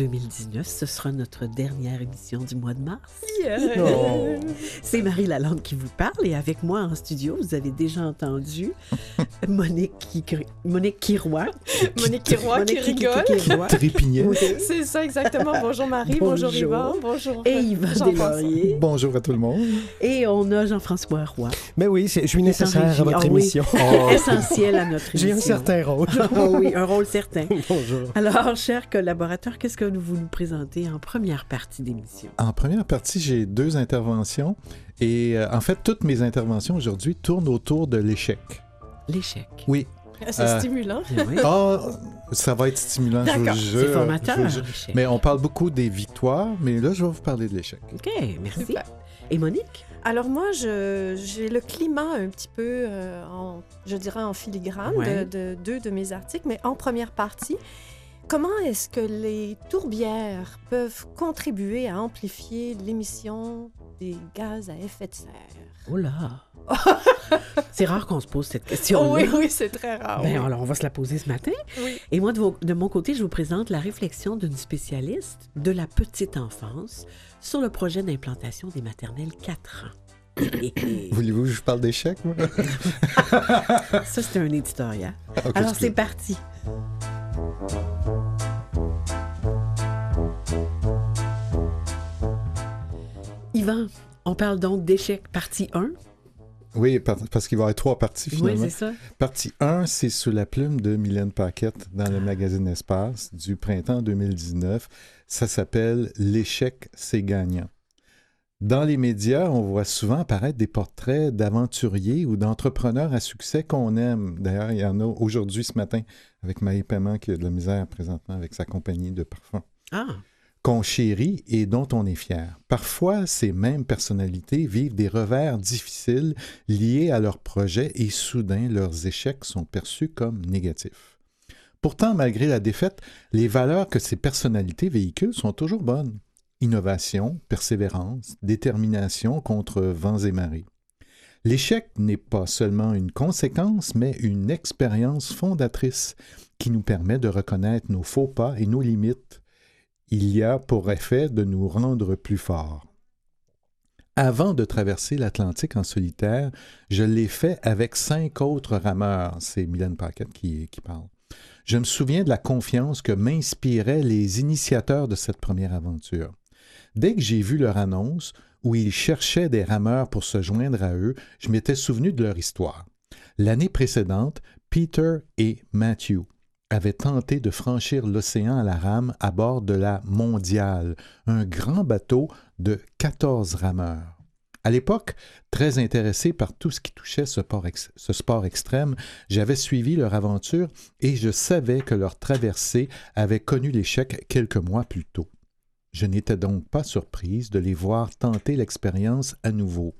2019. Ce sera notre dernière émission du mois de mars. Oh. C'est Marie Lalande qui vous parle et avec moi en studio, vous avez déjà entendu Monique, qui, Monique Kiroy. Monique Kiroy qui rigole. Trépignait. Oui. C'est ça exactement. Bonjour Marie, bonjour, Bonjour. Yvan, bonjour Et Yvan Jean-François. Deslauriers. Bonjour à tout le monde. Et on a Jean-François Roy. Mais oui, c'est- je suis nécessaire à votre Ah oui. émission. Essentiel à notre émission. J'ai un certain rôle. Ah oui, un rôle certain. Bonjour. Alors, chers collaborateurs, qu'est-ce que vous nous présentez en première partie d'émission? En première partie, j'ai deux interventions. Et euh, en fait, toutes mes interventions aujourd'hui tournent autour de l'échec. L'échec. Oui. C'est Euh, stimulant. Bien oui. Ah, ça va être stimulant, je vous le D'accord. jure. C'est je formateur, vous. Mais on parle beaucoup des victoires, mais là, je vais vous parler de l'échec. OK, merci. Super. Et Monique? Alors moi, je- j'ai le climat un petit peu, euh, en, je dirais, en filigrane Ouais. de, de deux de mes articles, mais en première partie, comment est-ce que les tourbières peuvent contribuer à amplifier l'émission des gaz à effet de serre? Oh là! c'est rare qu'on se pose cette question. Oui, oui, c'est très rare. Ben, oui. alors, on va se la poser ce matin. Oui. Et moi, de, vos- de mon côté, je vous présente la réflexion d'une spécialiste de la petite enfance sur le projet d'implantation des maternelles 4 ans. Voulez-vous que je parle d'échec? moi? Ça, c'est un éditorial. Ok, Alors, c'est parti. Yvan, on parle donc d'échec partie 1. Oui, par- parce qu'il va y avoir trois parties Oui, finalement. c'est ça. Partie 1, c'est sous la plume de Mylène Paquette dans le magazine Espace du printemps 2019. Ça s'appelle L'échec, c'est gagnant. Dans les médias, on voit souvent apparaître des portraits d'aventuriers ou d'entrepreneurs à succès qu'on aime. D'ailleurs, il y en a aujourd'hui, ce matin, avec Maï Paiement qui a de la misère présentement avec sa compagnie de parfums Ah, qu'on chérit et dont on est fier. Parfois, ces mêmes personnalités vivent des revers difficiles liés à leurs projets et soudain leurs échecs sont perçus comme négatifs. Pourtant, malgré la défaite, les valeurs que ces personnalités véhiculent sont toujours bonnes. Innovation, persévérance, détermination contre vents et marées. L'échec n'est pas seulement une conséquence, mais une expérience fondatrice qui nous permet de reconnaître nos faux pas et nos limites il y a pour effet de nous rendre plus forts. Avant de traverser l'Atlantique en solitaire, je l'ai fait avec cinq autres rameurs. C'est Mylène Paquette qui, qui parle. Je me souviens de la confiance que m'inspiraient les initiateurs de cette première aventure. Dès que j'ai vu leur annonce, où ils cherchaient des rameurs pour se joindre à eux, je m'étais souvenu de leur histoire. L'année précédente, Peter et Matthew avaient tenté de franchir l'océan à la rame à bord de la Mondiale, un grand bateau de 14 rameurs. À l'époque, très intéressé par tout ce qui touchait ce, sport extrême, j'avais suivi leur aventure et je savais que leur traversée avait connu l'échec quelques mois plus tôt. Je n'étais donc pas surprise de les voir tenter l'expérience à nouveau.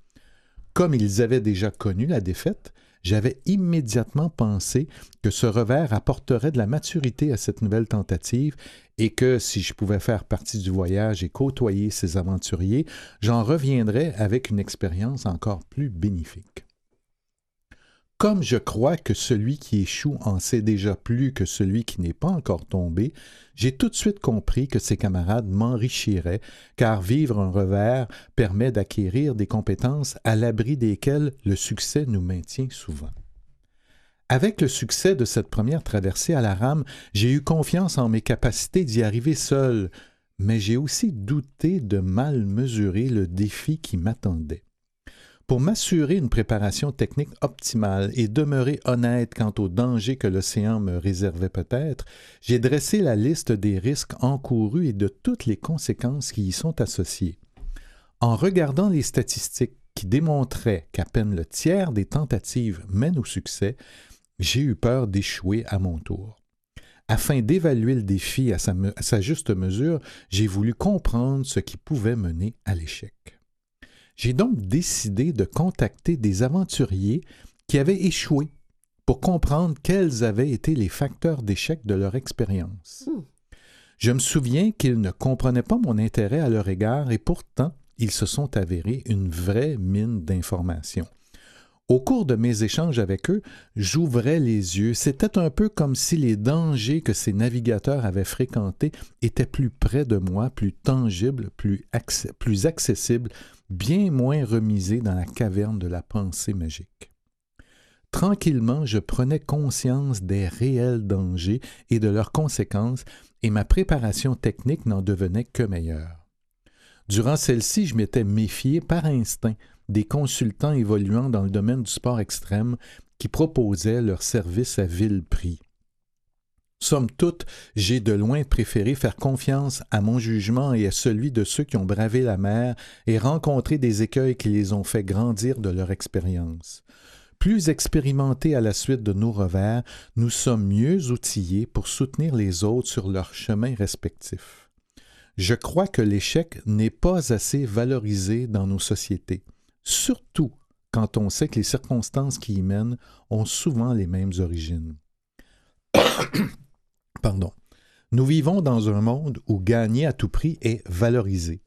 Comme ils avaient déjà connu la défaite, j'avais immédiatement pensé que ce revers apporterait de la maturité à cette nouvelle tentative et que si je pouvais faire partie du voyage et côtoyer ces aventuriers, j'en reviendrais avec une expérience encore plus bénéfique. Comme je crois que celui qui échoue en sait déjà plus que celui qui n'est pas encore tombé, j'ai tout de suite compris que ces camarades m'enrichiraient, car vivre un revers permet d'acquérir des compétences à l'abri desquelles le succès nous maintient souvent. Avec le succès de cette première traversée à la rame, j'ai eu confiance en mes capacités d'y arriver seul, mais j'ai aussi douté de mal mesurer le défi qui m'attendait. Pour m'assurer une préparation technique optimale et demeurer honnête quant aux dangers que l'océan me réservait peut-être, j'ai dressé la liste des risques encourus et de toutes les conséquences qui y sont associées. En regardant les statistiques qui démontraient qu'à peine le tiers des tentatives mènent au succès, j'ai eu peur d'échouer à mon tour. Afin d'évaluer le défi à sa, à sa juste mesure, j'ai voulu comprendre ce qui pouvait mener à l'échec. J'ai donc décidé de contacter des aventuriers qui avaient échoué pour comprendre quels avaient été les facteurs d'échec de leur expérience. Hmm. Je me souviens qu'ils ne comprenaient pas mon intérêt à leur égard et pourtant ils se sont avérés une vraie mine d'informations. Au cours de mes échanges avec eux, j'ouvrais les yeux. C'était un peu comme si les dangers que ces navigateurs avaient fréquentés étaient plus près de moi, plus tangibles, plus, accessibles, bien moins remisés dans la caverne de la pensée magique. Tranquillement, je prenais conscience des réels dangers et de leurs conséquences, et ma préparation technique n'en devenait que meilleure. Durant celle-ci, je m'étais méfié par instinct des consultants évoluant dans le domaine du sport extrême qui proposaient leurs services à vil prix. Somme toute, j'ai de loin préféré faire confiance à mon jugement et à celui de ceux qui ont bravé la mer et rencontré des écueils qui les ont fait grandir de leur expérience. Plus expérimentés à la suite de nos revers, nous sommes mieux outillés pour soutenir les autres sur leur chemin respectif. Je crois que l'échec n'est pas assez valorisé dans nos sociétés surtout quand on sait que les circonstances qui y mènent ont souvent les mêmes origines. Pardon. Nous vivons dans un monde où gagner à tout prix est valorisé,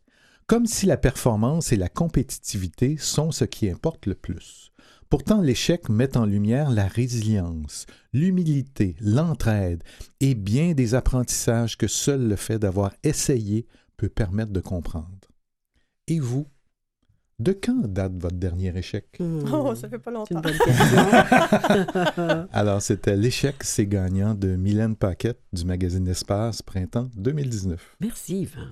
comme si la performance et la compétitivité sont ce qui importe le plus. Pourtant, l'échec met en lumière la résilience, l'humilité, l'entraide et bien des apprentissages que seul le fait d'avoir essayé peut permettre de comprendre. Et vous, de quand date votre dernier échec? Hmm. Oh, ça fait pas longtemps. Alors, c'était L'échec, c'est gagnant de Mylène Paquette du magazine Espace, printemps 2019. Merci, Yvan.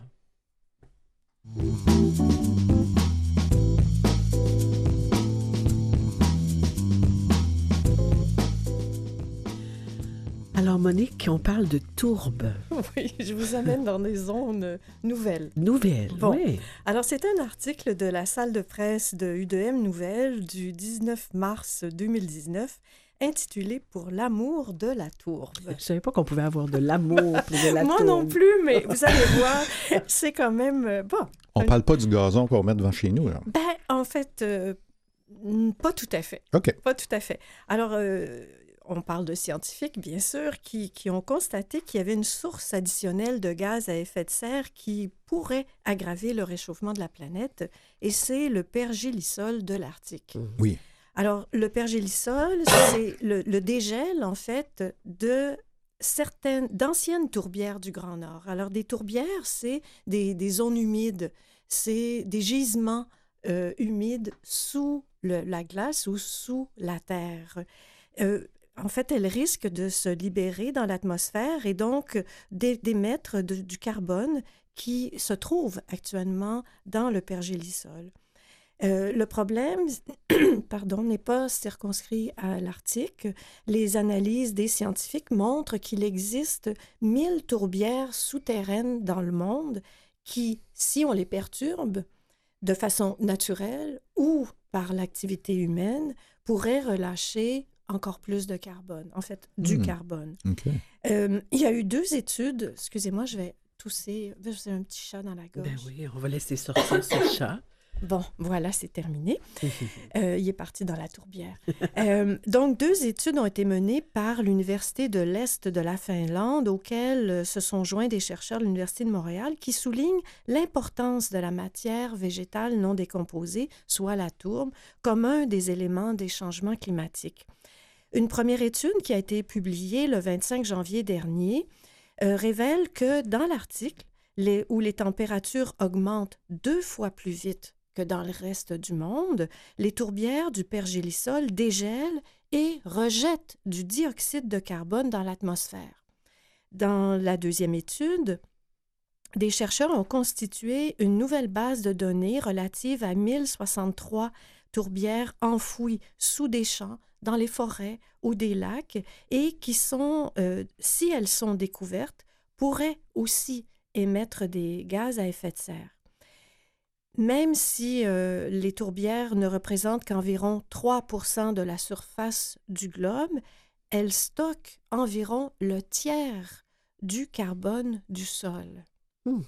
Alors, Monique, on parle de tourbe. Oui, je vous amène dans des zones nouvelles. Nouvelles, oui. Alors, c'est un article de la salle de presse de UDM Nouvelles du 19 mars 2019 intitulé Pour l'amour de la tourbe. Je ne savais pas qu'on pouvait avoir de l'amour pour de la Moi tourbe. non plus, mais vous allez voir, c'est quand même... Euh, bon. On ne parle pas du gazon qu'on met devant chez nous, là. Ben, en fait, euh, pas tout à fait. OK. Pas tout à fait. Alors... Euh, on parle de scientifiques, bien sûr, qui, ont constaté qu'il y avait une source additionnelle de gaz à effet de serre qui pourrait aggraver le réchauffement de la planète, et c'est le pergélisol de l'Arctique. Mmh. Oui. Alors, le pergélisol, c'est le, dégel, en fait, de certaines, d'anciennes tourbières du Grand Nord. Alors, des tourbières, c'est des, zones humides, c'est des gisements euh, humides sous la glace ou sous la terre. Euh, en fait, elles risquent de se libérer dans l'atmosphère et donc d'émettre du carbone qui se trouve actuellement dans le pergélisol. Euh, le problème, pardon, n'est pas circonscrit à l'Arctique. Les analyses des scientifiques montrent qu'il existe 1000 tourbières souterraines dans le monde qui, si on les perturbe de façon naturelle ou par l'activité humaine, pourraient relâcher encore plus de carbone, en fait, du hmm. carbone. Euh, il y a eu deux études, excusez-moi, je vais tousser, j'ai un petit chat dans la gorge. Ben oui, on va laisser sortir ce chat. Bon, voilà, c'est terminé. Euh, il est parti dans la tourbière. Euh, donc, deux études ont été menées par l'Université de l'Est de la Finlande, auxquelles se sont joints des chercheurs de l'Université de Montréal, qui soulignent l'importance de la matière végétale non décomposée, soit la tourbe, comme un des éléments des changements climatiques. Une première étude qui a été publiée le 25 janvier dernier euh, révèle que dans l'Arctique, où les températures augmentent deux fois plus vite que dans le reste du monde, les tourbières du pergélisol dégèlent et rejettent du dioxyde de carbone dans l'atmosphère. Dans la deuxième étude, des chercheurs ont constitué une nouvelle base de données relative à 1063 tourbières enfouies sous des champs dans les forêts ou des lacs et qui sont, euh, si elles sont découvertes, pourraient aussi émettre des gaz à effet de serre. Même si euh, les tourbières ne représentent qu'environ 3% de la surface du globe, elles stockent environ le tiers du carbone du sol. Hmm.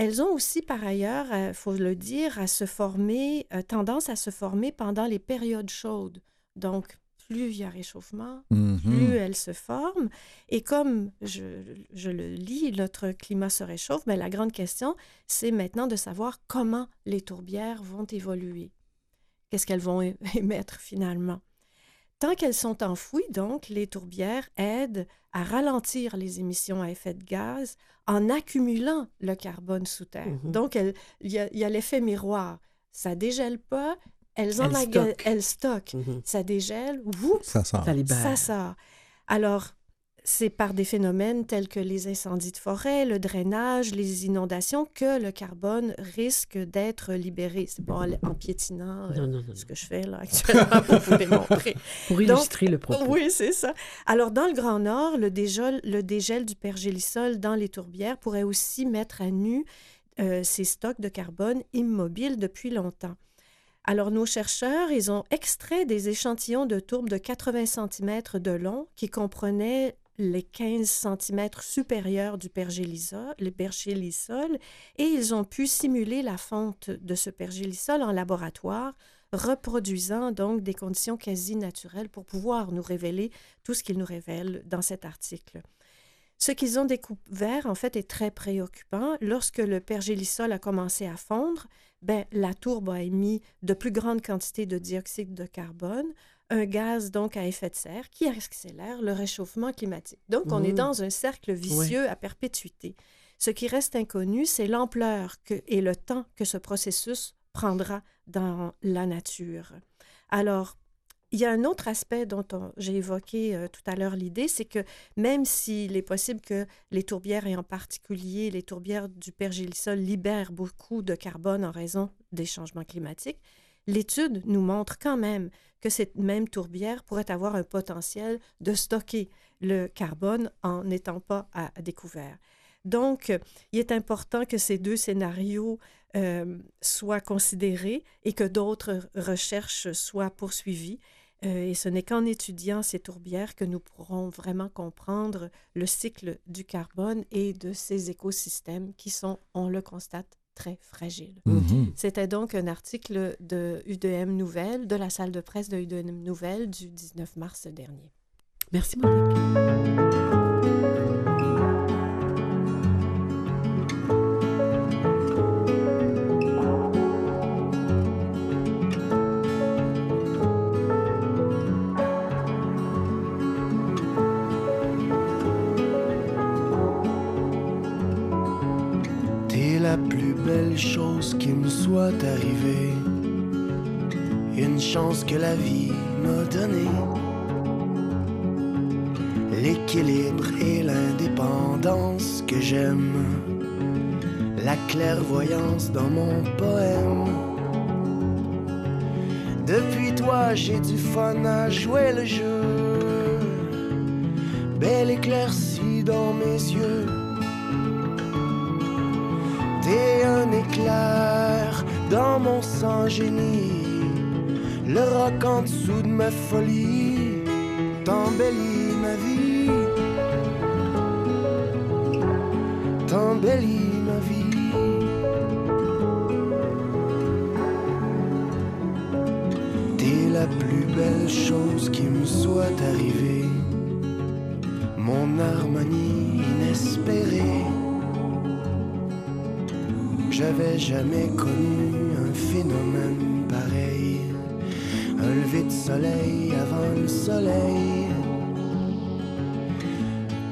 Elles ont aussi, par ailleurs, il euh, faut le dire, à se former, tendance à se former pendant les périodes chaudes, donc, plus il y a réchauffement, mm-hmm. plus elles se forment. Et comme je, le lis, notre climat se réchauffe, mais la grande question, c'est maintenant de savoir comment les tourbières vont évoluer. qu'est-ce qu'elles vont émettre finalement? Tant qu'elles sont enfouies, donc, les tourbières aident à ralentir les émissions à effet de gaz en accumulant le carbone sous terre. Mhm. Donc, il y a, l'effet miroir. Ça dégèle pas, elles, en Elles stockent. elles stockent. Mhm. Ça dégèle, vous, Ça sort. Ça libère. ça sort. Alors, c'est par des phénomènes tels que les incendies de forêt, le drainage, les inondations que le carbone risque d'être libéré. C'est pas en- piétinant euh, Non, non, non. ce que je fais là actuellement pour vous démontrer. Pour Donc, illustrer le propos. Oui, c'est ça. Alors, dans le Grand Nord, le dégel, le dégel du pergélisol dans les tourbières pourrait aussi mettre à nu euh, ces stocks de carbone immobiles depuis longtemps. Alors, nos chercheurs, ils ont extrait des échantillons de tourbe de 80 cm de long qui comprenaient les 15 cm supérieurs du pergélisol, et ils ont pu simuler la fonte de ce pergélisol en laboratoire, reproduisant donc des conditions quasi naturelles pour pouvoir nous révéler tout ce qu'ils nous révèlent dans cet article. Ce qu'ils ont découvert, en fait, est très préoccupant. Lorsque le pergélisol a commencé à fondre, ben, la tourbe a émis de plus grandes quantités de dioxyde de carbone, un gaz donc à effet de serre qui accélère le réchauffement climatique. Donc, on est Mhm. dans un cercle vicieux à perpétuité. Ce qui reste inconnu, c'est l'ampleur et le temps que ce processus prendra dans la nature. Alors, il y a un autre aspect dont on- j'ai évoqué euh, tout à l'heure l'idée, c'est que même s'il est possible que les tourbières, et en particulier les tourbières du pergélisol, libèrent beaucoup de carbone en raison des changements climatiques, l'étude nous montre quand même que cette même tourbière pourrait avoir un potentiel de stocker le carbone en n'étant pas à, découvert. Donc, il est important que ces deux scénarios euh, soient considérés et que d'autres recherches soient poursuivies. Euh, et ce n'est qu'en étudiant ces tourbières que nous pourrons vraiment comprendre le cycle du carbone et de ces écosystèmes qui sont, on le constate, très fragiles. Mhm. C'était donc un article de UDM Nouvelles, de la salle de presse de UDM Nouvelles du 19 mars dernier. Merci, Monique. Me soit arrivée. Une chance que la vie m'a donnée. L'équilibre et l'indépendance que j'aime. La clairvoyance dans mon poème. Depuis toi, j'ai du fun à jouer le jeu. Belle éclaircie dans mes yeux. T'es un éclair dans mon sang génie. Le roc en dessous de ma folie t'embellit ma vie. T'embellit ma vie. T'es la plus belle chose qui me soit arrivée. Mon harmonie inespérée. J'avais jamais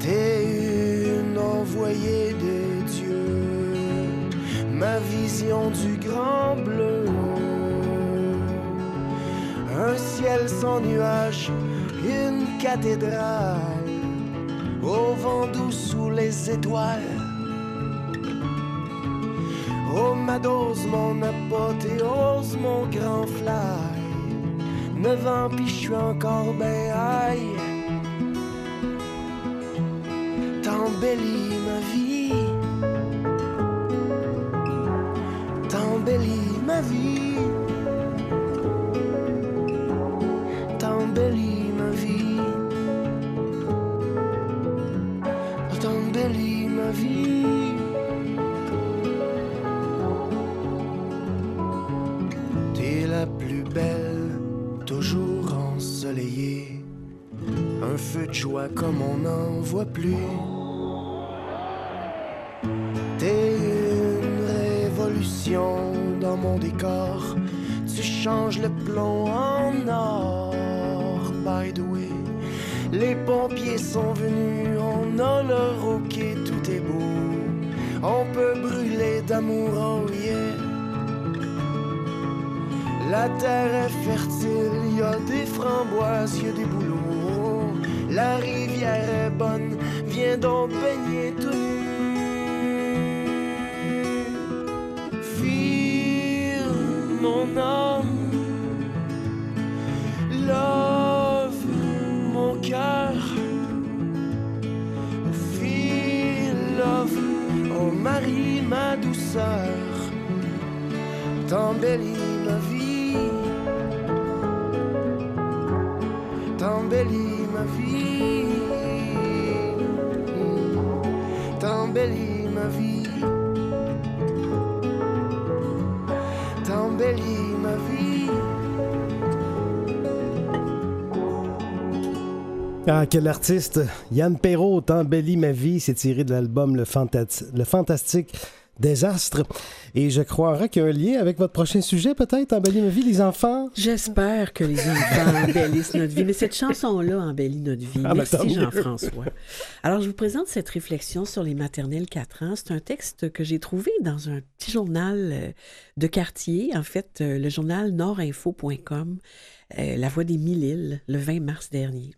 T'es une envoyée des dieux, ma vision du grand bleu. Un ciel sans nuages, une cathédrale, au vent doux sous les étoiles. Oh ma dose, mon apothéose, mon grand flamme. 9 ans, puis je suis encore ben. T'embellis ma vie, t'embellis ma vie. Un feu de joie comme on n'en voit plus. T'es une révolution dans mon décor. tu changes le plomb en or. By the way, les pompiers sont venus, on a le roquet, tout est beau. On peut brûler d'amour, oh yeah. La terre est fertile, y a des framboises, y a des bouleaux. La rivière est bonne, viens donc baigner tout nu. Mon âme, love mon cœur. Feel love, oh Marie, ma douceur, t'embellis ma vie, t'embellis t'embellis ma vie, t'embellis ma vie. Ah, quel artiste! Yann Perrault, Embellit ma vie, c'est tiré de l'album le Fantastique Désastre. Et je croirais qu'il y a un lien avec votre prochain sujet, peut-être, Embellit ma vie, les enfants? J'espère que les enfants embellissent notre vie. Mais cette chanson-là embellit notre vie. Ah, ben, Merci. Jean-François. Alors, je vous présente cette réflexion sur les maternelles 4 ans. C'est un texte que j'ai trouvé dans un petit journal euh, de quartier, en fait, euh, le journal nordinfo.com, euh, La Voix des Mille Îles, le 20 mars dernier.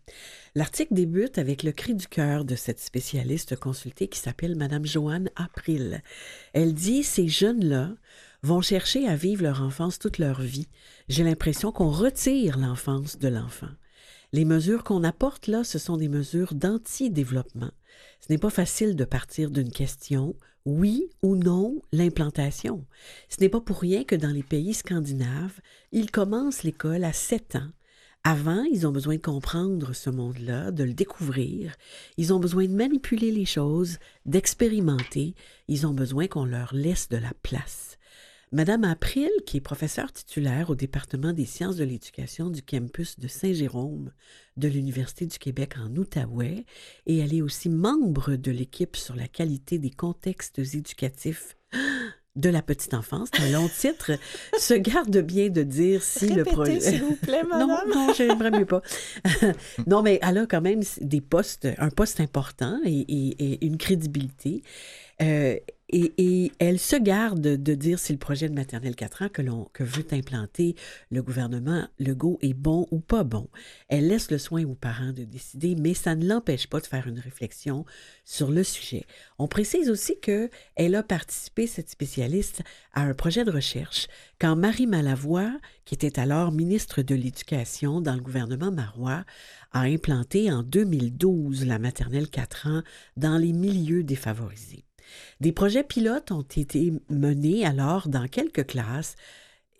L'article débute avec le cri du cœur de cette spécialiste consultée qui s'appelle Madame Joanne April. Elle dit Ces jeunes-là vont chercher à vivre leur enfance toute leur vie. J'ai l'impression qu'on retire l'enfance de l'enfant. Les mesures qu'on apporte là, ce sont des mesures d'anti-développement. Ce n'est pas facile de partir d'une question, oui ou non, l'implantation. Ce n'est pas pour rien que dans les pays scandinaves, ils commencent l'école à 7 ans. Avant, ils ont besoin de comprendre ce monde-là, de le découvrir. Ils ont besoin de manipuler les choses, d'expérimenter. Ils ont besoin qu'on leur laisse de la place. Madame April, qui est professeure titulaire au département des sciences de l'éducation du campus de Saint-Jérôme de l'Université du Québec en Outaouais, et elle est aussi membre de l'équipe sur la qualité des contextes éducatifs de la petite enfance, c'est un long titre, se garde bien de dire si le projet... s'il vous plaît, Non, madame. non, j'aimerais mieux pas. non, mais elle a quand même des postes, un poste important et, et- et une crédibilité. Euh, et, elle se garde de dire si le projet de maternelle 4 ans que, que veut implanter le gouvernement Legault est bon ou pas bon. Elle laisse le soin aux parents de décider, mais ça ne l'empêche pas de faire une réflexion sur le sujet. On précise aussi que elle a participé, cette spécialiste, à un projet de recherche quand Marie Malavoie, qui était alors ministre de l'Éducation dans le gouvernement Marois, a implanté en 2012 la maternelle 4 ans dans les milieux défavorisés. Des projets pilotes ont été menés alors dans quelques classes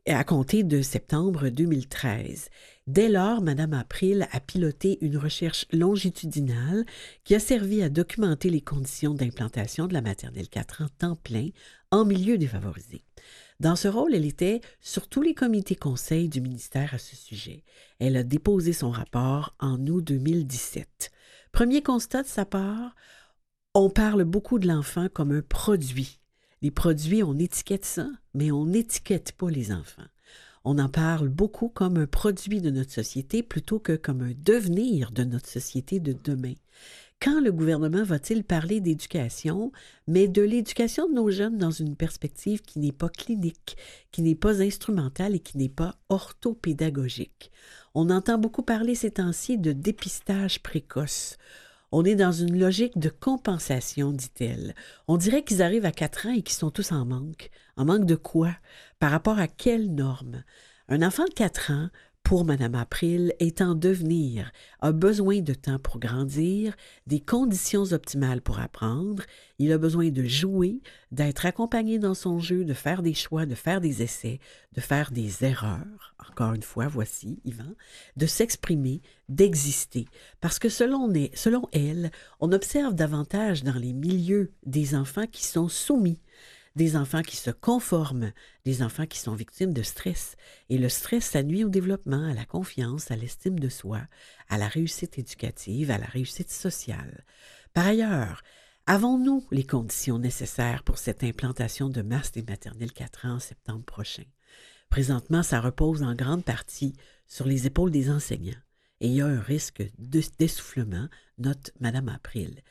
à compter de septembre 2013. Dès lors, Mme April a piloté une recherche longitudinale qui a servi à documenter les conditions d'implantation de la maternelle 4 ans temps plein en milieu défavorisé. Dans ce rôle, elle était sur tous les comités conseils du ministère à ce sujet. Elle a déposé son rapport en août 2017. Premier constat de sa part, on parle beaucoup de l'enfant comme un produit. Les produits, on étiquette ça, mais on n'étiquette pas les enfants. On en parle beaucoup comme un produit de notre société plutôt que comme un devenir de notre société de demain. Quand le gouvernement va-t-il parler d'éducation, mais de l'éducation de nos jeunes dans une perspective qui n'est pas clinique, qui n'est pas instrumentale et qui n'est pas orthopédagogique? On entend beaucoup parler ces temps-ci de dépistage précoce. On est dans une logique de compensation, dit-elle. On dirait qu'ils arrivent à 4 ans et qu'ils sont tous en manque. En manque de quoi? Par rapport à quelles normes? Un enfant de 4 ans, pour Mme April, est en devenir, a besoin de temps pour grandir, des conditions optimales pour apprendre, il a besoin de jouer, d'être accompagné dans son jeu, de faire des choix, de faire des essais, de faire des erreurs. Encore une fois, voici, Yvan, de s'exprimer, d'exister. Parce que selon, selon elle, on observe davantage dans les milieux des enfants qui sont soumis des enfants qui se conforment, des enfants qui sont victimes de stress. Et le stress, ça nuit au développement, à la confiance, à l'estime de soi, à la réussite éducative, à la réussite sociale. Par ailleurs, avons-nous les conditions nécessaires pour cette implantation de masse des maternelles 4 ans en septembre prochain? Présentement, ça repose en grande partie sur les épaules des enseignants et il y a un risque d'essoufflement, note Madame April.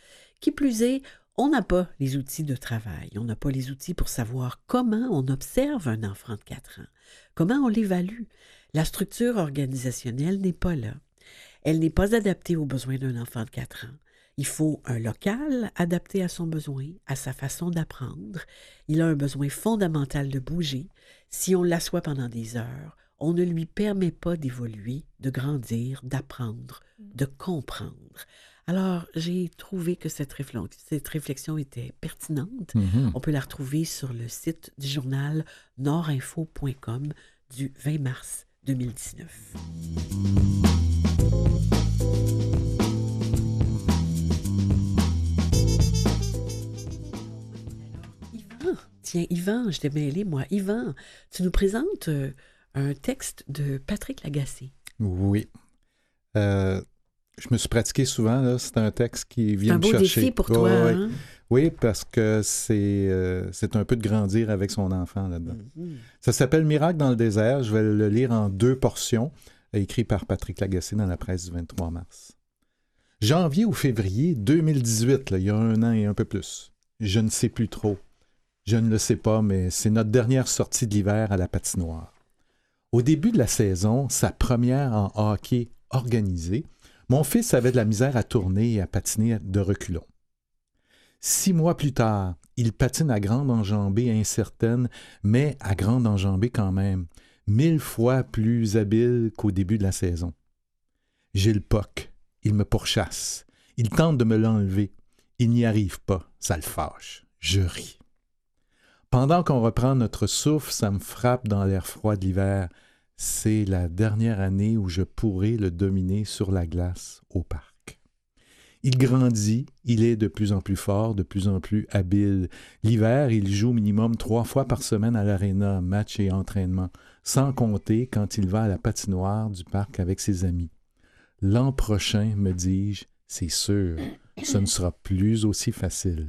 Qui plus est, on n'a pas les outils de travail, on n'a pas les outils pour savoir comment on observe un enfant de 4 ans, comment on l'évalue. La structure organisationnelle n'est pas là. Elle n'est pas adaptée aux besoins d'un enfant de 4 ans. Il faut un local adapté à son besoin, à sa façon d'apprendre. Il a un besoin fondamental de bouger. Si on l'assoit pendant des heures, on ne lui permet pas d'évoluer, de grandir, d'apprendre, de comprendre. Alors, j'ai trouvé que cette, réflexion, était pertinente. Mhm. On peut la retrouver sur le site du journal nordinfo.com du 20 mars 2019. Yvan, tiens, Yvan, je t'ai mêlé, moi. Yvan, tu nous présentes euh, un texte de Patrick Lagacé. Oui. Euh, je me suis pratiqué souvent. C'est un texte qui vient me chercher. Un défi pour toi. oui. Hein? Oui, parce que c'est euh, c'est un peu de grandir avec son enfant là-dedans. Mhm. Ça s'appelle Miracle dans le désert. Je vais le lire en deux portions, écrit par Patrick Lagacé dans la presse du 23 mars. Janvier ou février 2018, là, il y a un an et un peu plus. Je ne sais plus trop. Je ne le sais pas, mais c'est notre dernière sortie de l'hiver à la patinoire. Au début de la saison, sa première en hockey organisé, mon fils avait de la misère à tourner et à patiner de reculons. Six mois plus tard, il patine à grande enjambée incertaine, mais à grande enjambée quand même, mille fois plus habile qu'au début de la saison. J'ai le POC, il me pourchasse, il tente de me l'enlever, il n'y arrive pas, ça le fâche, je ris. Pendant qu'on reprend notre souffle, ça me frappe dans l'air froid de l'hiver. C'est la dernière année où je pourrai le dominer sur la glace au parc. Il grandit, il est de plus en plus fort, de plus en plus habile. L'hiver, il joue minimum trois fois par semaine à l'aréna, match et entraînement, sans compter quand il va à la patinoire du parc avec ses amis. L'an prochain, me dis-je, c'est sûr, ce ne sera plus aussi facile.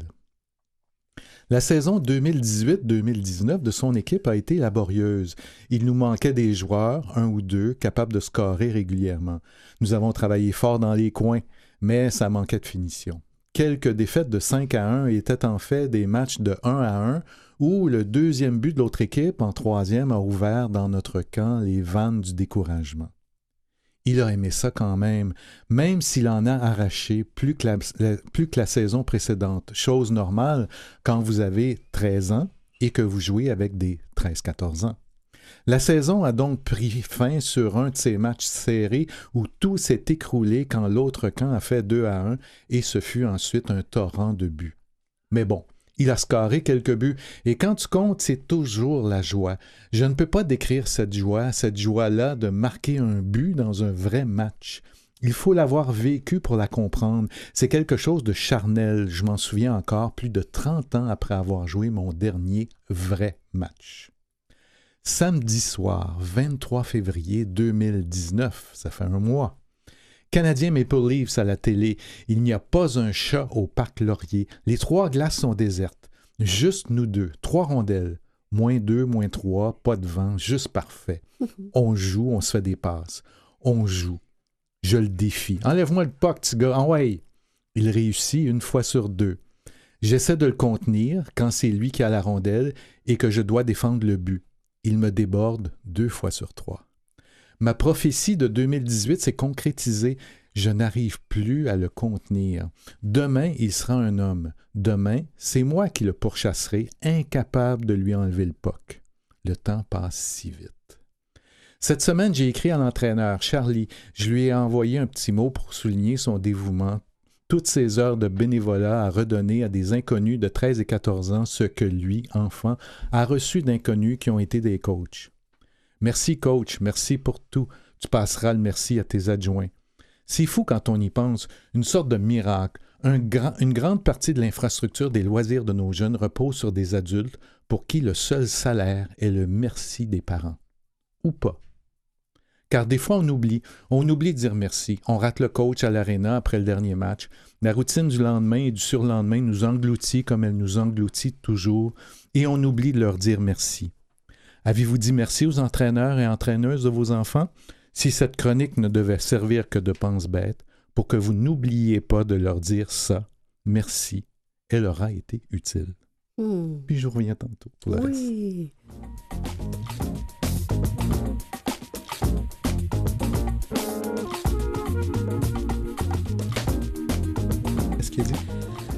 La saison 2018-2019 de son équipe a été laborieuse. Il nous manquait des joueurs, un ou deux, capables de scorer régulièrement. Nous avons travaillé fort dans les coins, mais ça manquait de finition. Quelques défaites de 5 à 1 étaient en fait des matchs de 1 à 1 où le deuxième but de l'autre équipe en troisième a ouvert dans notre camp les vannes du découragement. Il a aimé ça quand même, même s'il en a arraché plus que, la, saison précédente. Chose normale quand vous avez 13 ans et que vous jouez avec des 13-14 ans. La saison a donc pris fin sur un de ces matchs serrés où tout s'est écroulé quand l'autre camp a fait 2 à 1 et ce fut ensuite un torrent de buts. Mais bon, il a scoré quelques buts, et quand tu comptes, c'est toujours la joie. Je ne peux pas décrire cette joie, cette joie-là de marquer un but dans un vrai match. Il faut l'avoir vécu pour la comprendre. C'est quelque chose de charnel. Je m'en souviens encore plus de 30 ans après avoir joué mon dernier vrai match. Samedi soir, 23 février 2019, ça fait un mois. Canadien Maple Leafs à la télé. Il n'y a pas un chat au parc Laurier. Les trois glaces sont désertes. Juste nous deux. Trois rondelles. Moins deux, moins trois, pas de vent, juste parfait. on joue, on se fait des passes. On joue. Je le défie. Enlève-moi le puck, petit gars. Ah ouais. Il réussit une fois sur deux. J'essaie de le contenir quand c'est lui qui a la rondelle et que je dois défendre le but. Il me déborde deux fois sur trois. Ma prophétie de 2018 s'est concrétisée. Je n'arrive plus à le contenir. Demain, il sera un homme. Demain, c'est moi qui le pourchasserai, incapable de lui enlever le poc. Le temps passe si vite. Cette semaine, j'ai écrit à l'entraîneur, Charlie. Je lui ai envoyé un petit mot pour souligner son dévouement, toutes ses heures de bénévolat à redonner à des inconnus de 13 et 14 ans ce que lui, enfant, a reçu d'inconnus qui ont été des coachs. Merci, coach, merci pour tout. Tu passeras le merci à tes adjoints. C'est fou quand on y pense, une sorte de miracle. Une grande partie de l'infrastructure des loisirs de nos jeunes repose sur des adultes pour qui le seul salaire est le merci des parents. Ou pas. Car des fois, on oublie. On oublie de dire merci. On rate le coach à l'aréna après le dernier match. La routine du lendemain et du surlendemain nous engloutit comme elle nous engloutit toujours, et on oublie de leur dire merci. Avez-vous dit merci aux entraîneurs et entraîneuses de vos enfants? Si cette chronique ne devait servir que de pense-bête, pour que vous n'oubliez pas de leur dire ça, merci, elle aura été utile. Hmm. Puis je reviens tantôt pour le reste. Oui. Qu'il dit?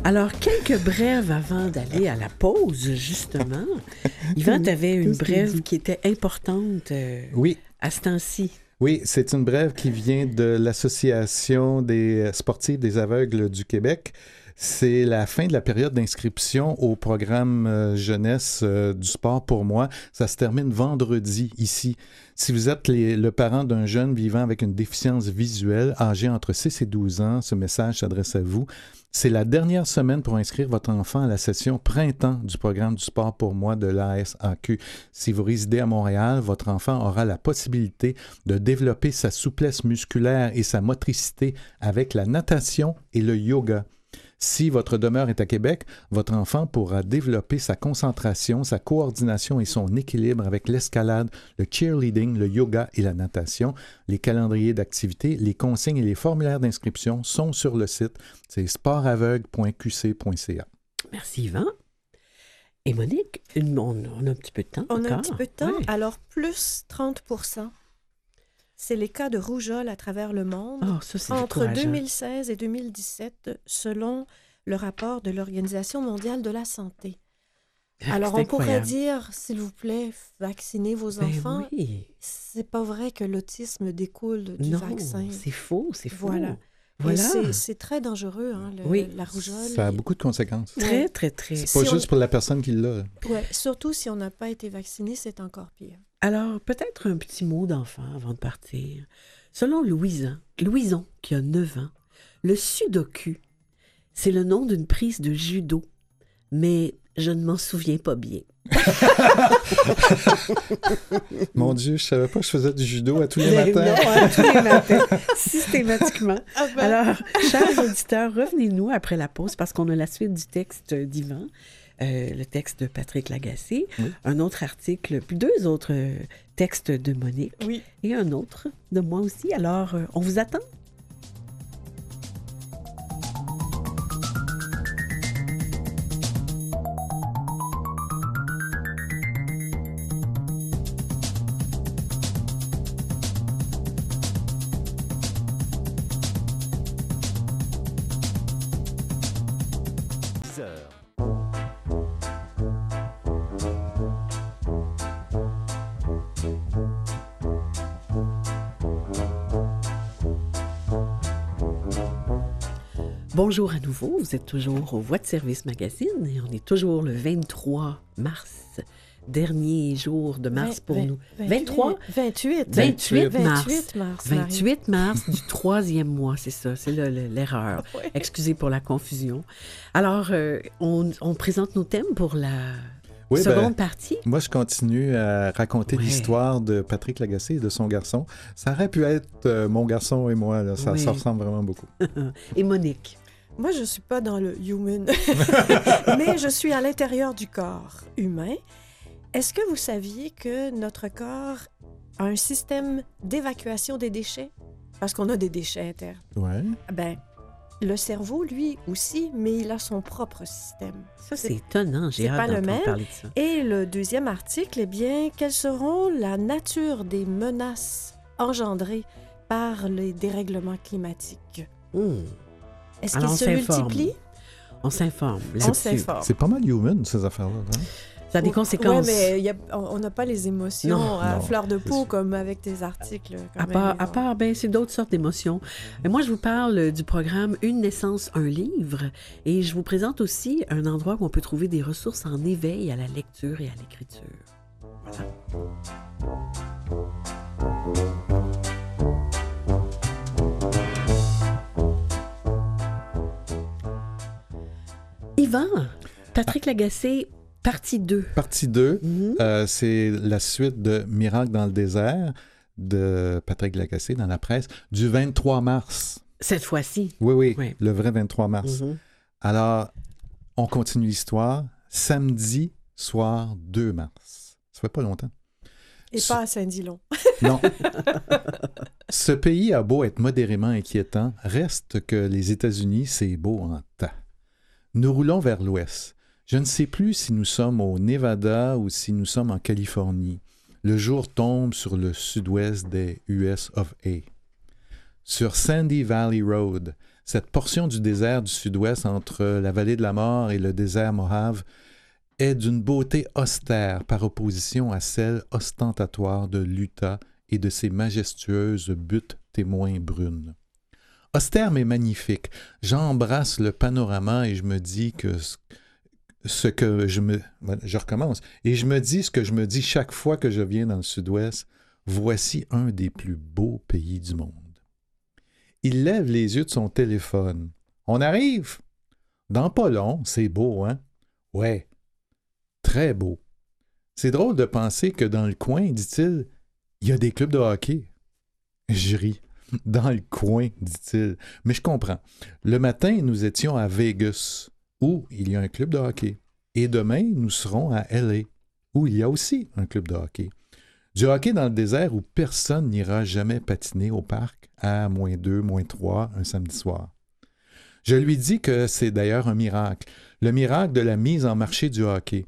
Alors, quelques brèves avant d'aller à la pause, justement. Yvan, tu avais une brève qui était importante euh, Oui, à ce temps-ci. Oui, c'est une brève qui vient de l'Association des sportifs des aveugles du Québec. C'est la fin de la période d'inscription au programme euh, jeunesse euh, du sport pour moi. Ça se termine vendredi ici. Si vous êtes le parent d'un jeune vivant avec une déficience visuelle âgé entre 6 et 12 ans, ce message s'adresse à vous. C'est la dernière semaine pour inscrire votre enfant à la session printemps du programme du sport pour moi de l'ASAQ. Si vous résidez à Montréal, votre enfant aura la possibilité de développer sa souplesse musculaire et sa motricité avec la natation et le yoga. Si votre demeure est à Québec, votre enfant pourra développer sa concentration, sa coordination et son équilibre avec l'escalade, le cheerleading, le yoga et la natation. Les calendriers d'activités, les consignes et les formulaires d'inscription sont sur le site. C'est sportaveugle.qc.ca. Merci, Yvan. Et Monique, on, a un petit peu de temps. On a un petit peu de temps. Alors, plus 30 C'est les cas de rougeole à travers le monde. Oh, ça, entre décourageant. 2016 et 2017, selon le rapport de l'Organisation mondiale de la santé. Alors, C'est on pourrait dire, s'il vous plaît, vaccinez vos Ben enfants. oui. C'est pas vrai que l'autisme découle du Non, vaccin. c'est faux, c'est faux. Voilà. Voilà. c'est- très dangereux, hein, le- Oui. la rougeole. Ça a beaucoup de conséquences. Très, très, très. C'est Si pas on- juste pour la personne qui l'a. Ouais, surtout si on n'a pas été vacciné, c'est encore pire. Alors, peut-être un petit mot d'enfant avant de partir. Selon Louison, Louison, qui a 9 ans, le sudoku, c'est le nom d'une prise de judo, mais je ne m'en souviens pas bien. Mon Dieu, je savais pas que je faisais du judo à tous les matins. non, à tous les matins, systématiquement. Ah ben. Alors, chers auditeurs, revenez-nous après la pause parce qu'on a la suite du texte d'Yvan, euh, le texte de Patrick Lagacé, Oui. un autre article, puis deux autres euh, textes de Monique Oui. et un autre de moi aussi. Alors, euh, on vous attend. Bonjour à nouveau, vous êtes toujours au Voix de service magazine et on est toujours le 23 mars, dernier jour de mars pour Vingt- nous. vingt- 23? 28. 28 mars. 28 mars. Marie. 28 mars du troisième mois, c'est ça, c'est le- le- l'erreur. Excusez pour la confusion. Alors, euh, on, on présente nos thèmes pour la Oui, ben, seconde partie. Moi, je continue à raconter Ouais. l'histoire de Patrick Lagacé et de son garçon. Ça aurait pu être euh, mon garçon et moi. là. Ça, Oui. ça ressemble vraiment beaucoup. Et Monique. Moi, je ne suis pas dans le human, mais je suis à l'intérieur du corps humain. Est-ce que vous saviez que notre corps a un système d'évacuation des déchets? Parce qu'on a des déchets internes. Ouais. Ben, le cerveau, lui aussi, mais il a son propre système. Ça, c'est étonnant. J'ai c'est hâte pas le même. parler de ça. Et le deuxième article, eh bien, quelles seront la nature des menaces engendrées par les dérèglements climatiques? Hmm. Est-ce qu'ils on se s'informe. multiplient? On s'informe On s'informe. C'est pas mal human, ces affaires-là. hein? Ça a des Oui, conséquences. mais y a- on n'a pas les émotions Non, à non, fleur de peau comme avec tes articles. quand À même, part, à Yvon. part ben, c'est d'autres sortes d'émotions. Et moi, je vous parle euh, du programme Une naissance, un livre. Et je vous présente aussi un endroit où on peut trouver des ressources en éveil à la lecture et à l'écriture. Voilà. Yvan, Patrick Lagacé, partie 2. Partie 2, Mhm. euh, c'est la suite de Miracle dans le désert de Patrick Lagacé dans la presse du 23 mars. Cette fois-ci. Oui, oui, Oui. le vrai 23 mars. Mhm. Alors, on continue l'histoire. Samedi soir 2 mars. Ça fait pas longtemps. Et Ce- pas à Saint-Dillon. Non. Ce pays a beau être modérément inquiétant, reste que les États-Unis, c'est beau en tas. Nous roulons vers l'ouest. Je ne sais plus si nous sommes au Nevada ou si nous sommes en Californie. Le jour tombe sur le sud-ouest des US of A. Sur Sandy Valley Road, cette portion du désert du sud-ouest entre la vallée de la mort et le désert Mojave est d'une beauté austère par opposition à celle ostentatoire de l'Utah et de ses majestueuses buttes témoins brunes. Austère mais magnifique, j'embrasse le panorama et je me dis que ce- que je me... Je recommence. Et je me dis ce que je me dis chaque fois que je viens dans le sud-ouest, voici un des plus beaux pays du monde. Il lève les yeux de son téléphone. On arrive? Dans pas c'est beau, hein? Ouais, très beau. C'est drôle de penser que dans le coin, dit-il, il y a des clubs de hockey. Je ris. Dans le coin, dit-il. Mais je comprends. Le matin, nous étions à Vegas, où il y a un club de hockey. Et demain, nous serons à LA, où il y a aussi un club de hockey. Du hockey dans le désert où personne n'ira jamais patiner au parc à moins 2, moins 3 un samedi soir. Je lui dis que c'est d'ailleurs un miracle, le miracle de la mise en marché du hockey.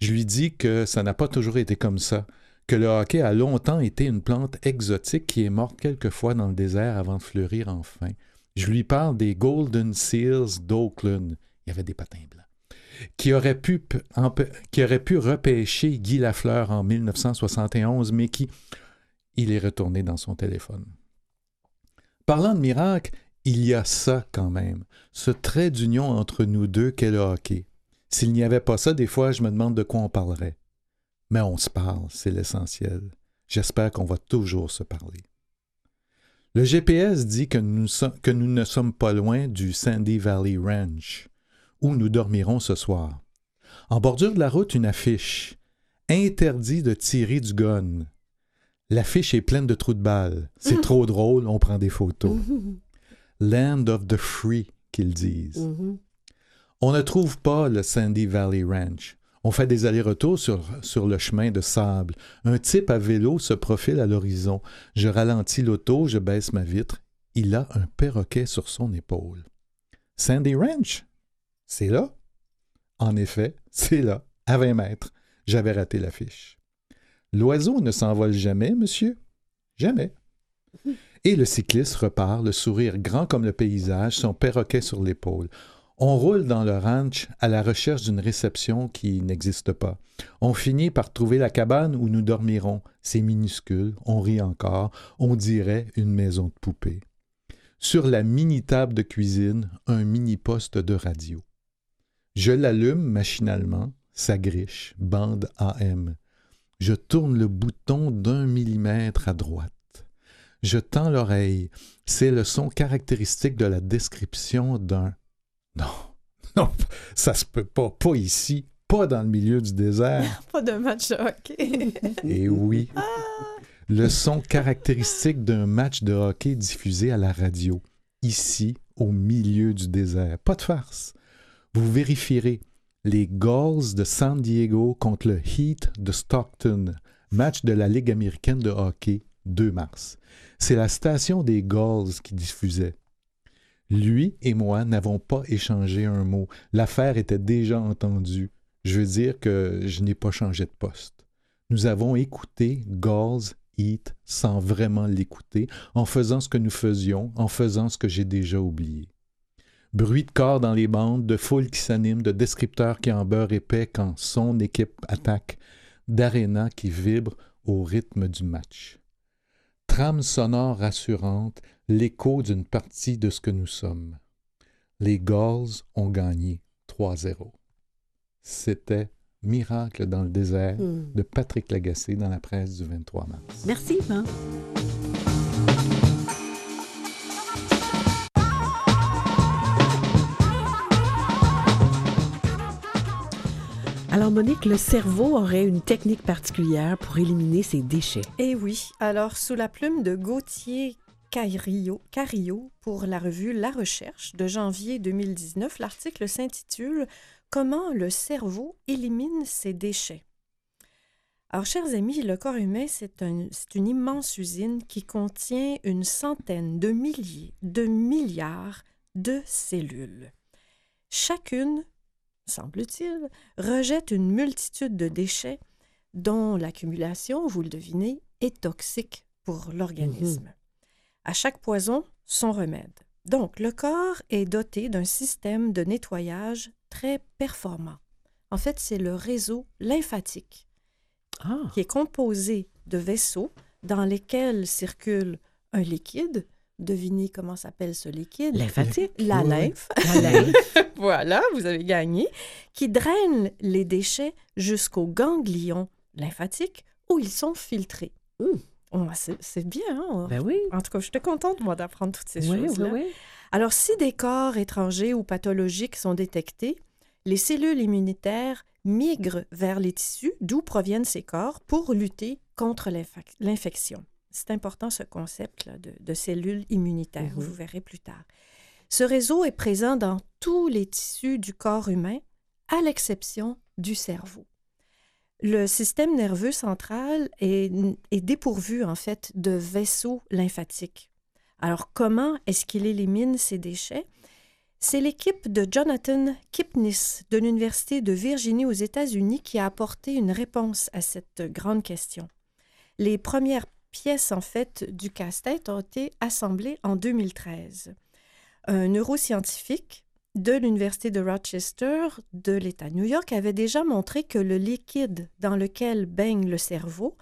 Je lui dis que ça n'a pas toujours été comme ça, que le hockey a longtemps été une plante exotique qui est morte quelquefois dans le désert avant de fleurir enfin. Je lui parle des Golden Seals d'Oakland. Il y avait des patins blancs. Qui aurait pu, repêcher Guy Lafleur en 1971, mais qui. Il est retourné dans son téléphone. Parlant de miracle, il y a ça quand même, ce trait d'union entre nous deux qu'est le hockey. S'il n'y avait pas ça, des fois, je me demande de quoi on parlerait. Mais on se parle, c'est l'essentiel. J'espère qu'on va toujours se parler. Le GPS dit que nous, so- que nous ne sommes pas loin du Sandy Valley Ranch, où nous dormirons ce soir. En bordure de la route, une affiche. Interdit de tirer du gun. L'affiche est pleine de trous de balles. C'est trop drôle, on prend des photos. Land of the Free, qu'ils disent. Mhm. On ne trouve pas le Sandy Valley Ranch. On fait des allers-retours sur, le chemin de sable. Un type à vélo se profile à l'horizon. Je ralentis l'auto, je baisse ma vitre. Il a un perroquet sur son épaule. Sandy Ranch? C'est là? En effet, c'est là, à 20 mètres. J'avais raté l'affiche. L'oiseau ne s'envole jamais, monsieur? Jamais. Et le cycliste repart, le sourire grand comme le paysage, son perroquet sur l'épaule. On roule dans le ranch à la recherche d'une réception qui n'existe pas. On finit par trouver la cabane où nous dormirons. C'est minuscule, on rit encore, on dirait une maison de poupée. Sur la mini-table de cuisine, un mini-poste de radio. Je l'allume machinalement, ça griche, bande AM. Je tourne le bouton d'un millimètre à droite. Je tends l'oreille. C'est le son caractéristique de la description d'un non, non, ça se peut pas, pas ici, pas dans le milieu du désert. Pas de match de hockey. Et oui, le son caractéristique d'un match de hockey diffusé à la radio, ici, au milieu du désert. Pas de farce. Vous vérifierez les Gulls de San Diego contre le Heat de Stockton, match de la Ligue américaine de hockey, 2 mars. C'est la station des Gulls qui diffusait. Lui et moi n'avons pas échangé un mot. L'affaire était déjà entendue. Je veux dire que je n'ai pas changé de poste. Nous avons écouté Gulls Heat sans vraiment l'écouter, en faisant ce que nous faisions, en faisant ce que j'ai déjà oublié. Bruit de corps dans les bandes, de foule qui s'anime, de descripteurs qui en beurre épais quand son équipe attaque, d'aréna qui vibre au rythme du match. Trame sonore rassurante, l'écho d'une partie de ce que nous sommes. Les Gulls ont gagné 3-0. C'était Miracle dans le désert Hmm. de Patrick Lagacé dans la presse du 23 mars. Merci, Yvan. Alors, Monique, le cerveau aurait une technique particulière pour éliminer ses déchets. Eh oui. Alors, sous la plume de Gauthier Carillo pour la revue La Recherche de janvier 2019, l'article s'intitule Comment le cerveau élimine ses déchets. Alors, chers amis, le corps humain, c'est une immense usine qui contient une centaine de milliers, de milliards de cellules. Chacune, semble-t-il, rejette une multitude de déchets dont l'accumulation, vous le devinez, est toxique pour l'organisme. À chaque poison, son remède. Donc, le corps est doté d'un système de nettoyage très performant. En fait, c'est le réseau lymphatique Ah, qui est composé de vaisseaux dans lesquels circule un liquide. Devinez comment s'appelle ce liquide? lymphatique. La lymphe. La lymphe. voilà, vous avez gagné. Qui draine les déchets jusqu'aux ganglions lymphatiques où ils sont filtrés. Oh, c'est c'est bien, hein? Ben oui. En tout cas, j'étais contente, moi, d'apprendre toutes ces Oui, oui, oui. Alors, si des corps étrangers ou pathologiques sont détectés, les cellules immunitaires migrent vers les tissus d'où proviennent ces corps pour lutter contre l'infection. C'est important ce concept là, de, de cellules immunitaires, Mhm. vous verrez plus tard. Ce réseau est présent dans tous les tissus du corps humain, à l'exception du cerveau. Le système nerveux central est, est dépourvu en fait de vaisseaux lymphatiques. Alors comment est-ce qu'il élimine ces déchets? C'est l'équipe de Jonathan Kipnis de l'Université de Virginie aux États-Unis qui a apporté une réponse à cette grande question. Les premières pièces en fait du casse-tête ont été assemblées en 2013. Un neuroscientifique de l'Université de Rochester de l'État de New York avait déjà montré que le liquide dans lequel baigne le cerveau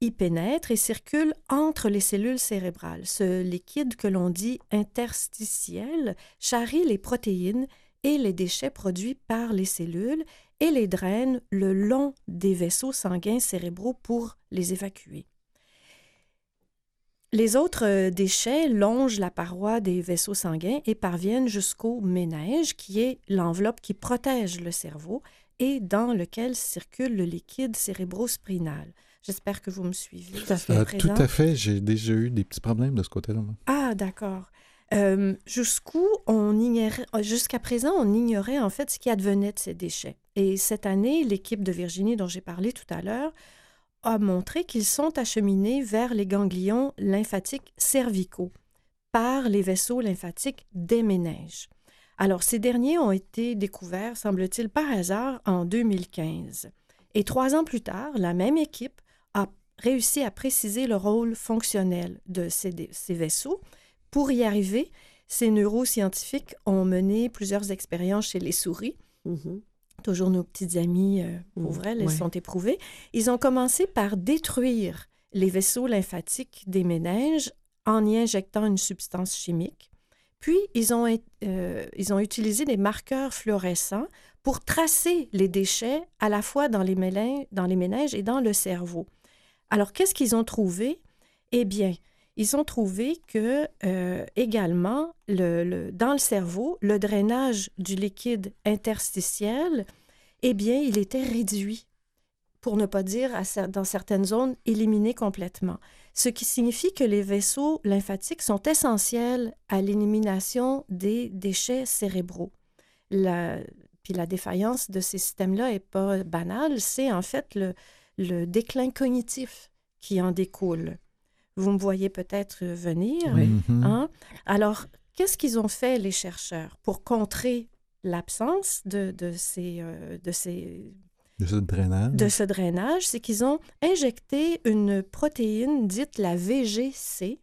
y pénètre et circule entre les cellules cérébrales. Ce liquide que l'on dit interstitiel charrie les protéines et les déchets produits par les cellules et les draine le long des vaisseaux sanguins cérébraux pour les évacuer. Les autres euh, déchets longent la paroi des vaisseaux sanguins et parviennent jusqu'au ménage, qui est l'enveloppe qui protège le cerveau et dans lequel circule le liquide cérébrospinal. J'espère que vous me suivez. Tout à fait. Euh, tout à fait. J'ai déjà eu des petits problèmes de ce côté-là. Ah, d'accord. Euh, jusqu'où on ignorait, jusqu'à présent, on ignorait en fait ce qui advenait de ces déchets. Et cette année, l'équipe de Virginie dont j'ai parlé tout à l'heure a montré qu'ils sont acheminés vers les ganglions lymphatiques cervicaux par les vaisseaux lymphatiques des méninges. Alors, ces derniers ont été découverts, semble-t-il, par hasard en 2015. Et trois ans plus tard, la même équipe a réussi à préciser le rôle fonctionnel de ces, vaisseaux. Pour y arriver, ces neuroscientifiques ont mené plusieurs expériences chez les souris. Mhm. Toujours nos petites amies, euh, pour Mm, vrai, elles ouais. sont éprouvées. Ils ont commencé par détruire les vaisseaux lymphatiques des méninges en y injectant une substance chimique. Puis, ils ont, euh, ils ont utilisé des marqueurs fluorescents pour tracer les déchets à la fois dans les, mélin- dans les méninges et dans le cerveau. Alors, qu'est-ce qu'ils ont trouvé? Eh bien, ils ont trouvé que euh, également, le- le- dans le cerveau, le drainage du liquide interstitiel, eh bien, il était réduit, pour ne pas dire, dans certaines zones, éliminé complètement. Ce qui signifie que les vaisseaux lymphatiques sont essentiels à l'élimination des déchets cérébraux. La, puis la défaillance de ces systèmes-là n'est pas banale, c'est en fait le déclin cognitif qui en découle. Vous me voyez peut-être venir. Oui. Mhm. Hein? Alors, qu'est-ce qu'ils ont fait, les chercheurs, pour contrer l'absence de, de ces, euh, de, ces, De ce drainage? de ce drainage? C'est qu'ils ont injecté une protéine dite la VGC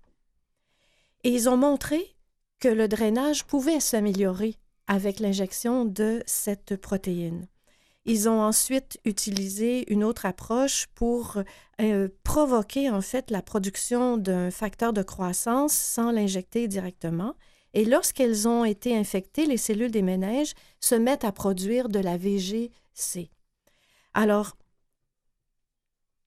et ils ont montré que le drainage pouvait s'améliorer avec l'injection de cette protéine. Ils ont ensuite utilisé une autre approche pour euh, provoquer en fait la production d'un facteur de croissance sans l'injecter directement. Et lorsqu'elles ont été infectées, les cellules des méninges se mettent à produire de la VGC. Alors,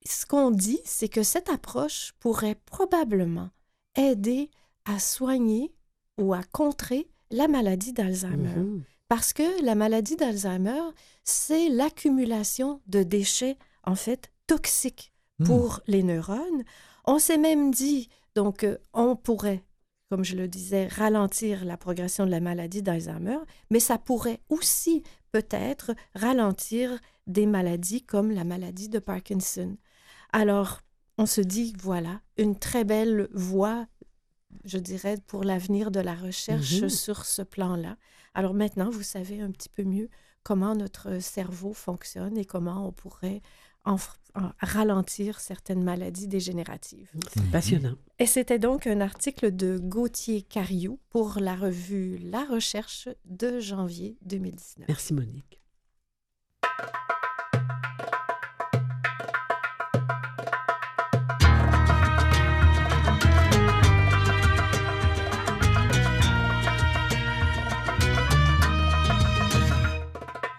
ce qu'on dit, c'est que cette approche pourrait probablement aider à soigner ou à contrer la maladie d'Alzheimer. Mhm. Parce que la maladie d'Alzheimer, c'est l'accumulation de déchets, en fait, toxiques Hmm. pour les neurones. On s'est même dit, donc, euh, on pourrait, comme je le disais, ralentir la progression de la maladie d'Alzheimer, mais ça pourrait aussi peut-être ralentir des maladies comme la maladie de Parkinson. Alors, on se dit, voilà, une très belle voie, je dirais, pour l'avenir de la recherche Mhm. sur ce plan-là. Alors maintenant, vous savez un petit peu mieux comment notre cerveau fonctionne et comment on pourrait en ralentir certaines maladies dégénératives. C'est passionnant. Et c'était donc un article de Gauthier Cariou pour la revue La Recherche de janvier 2019. Merci, Monique.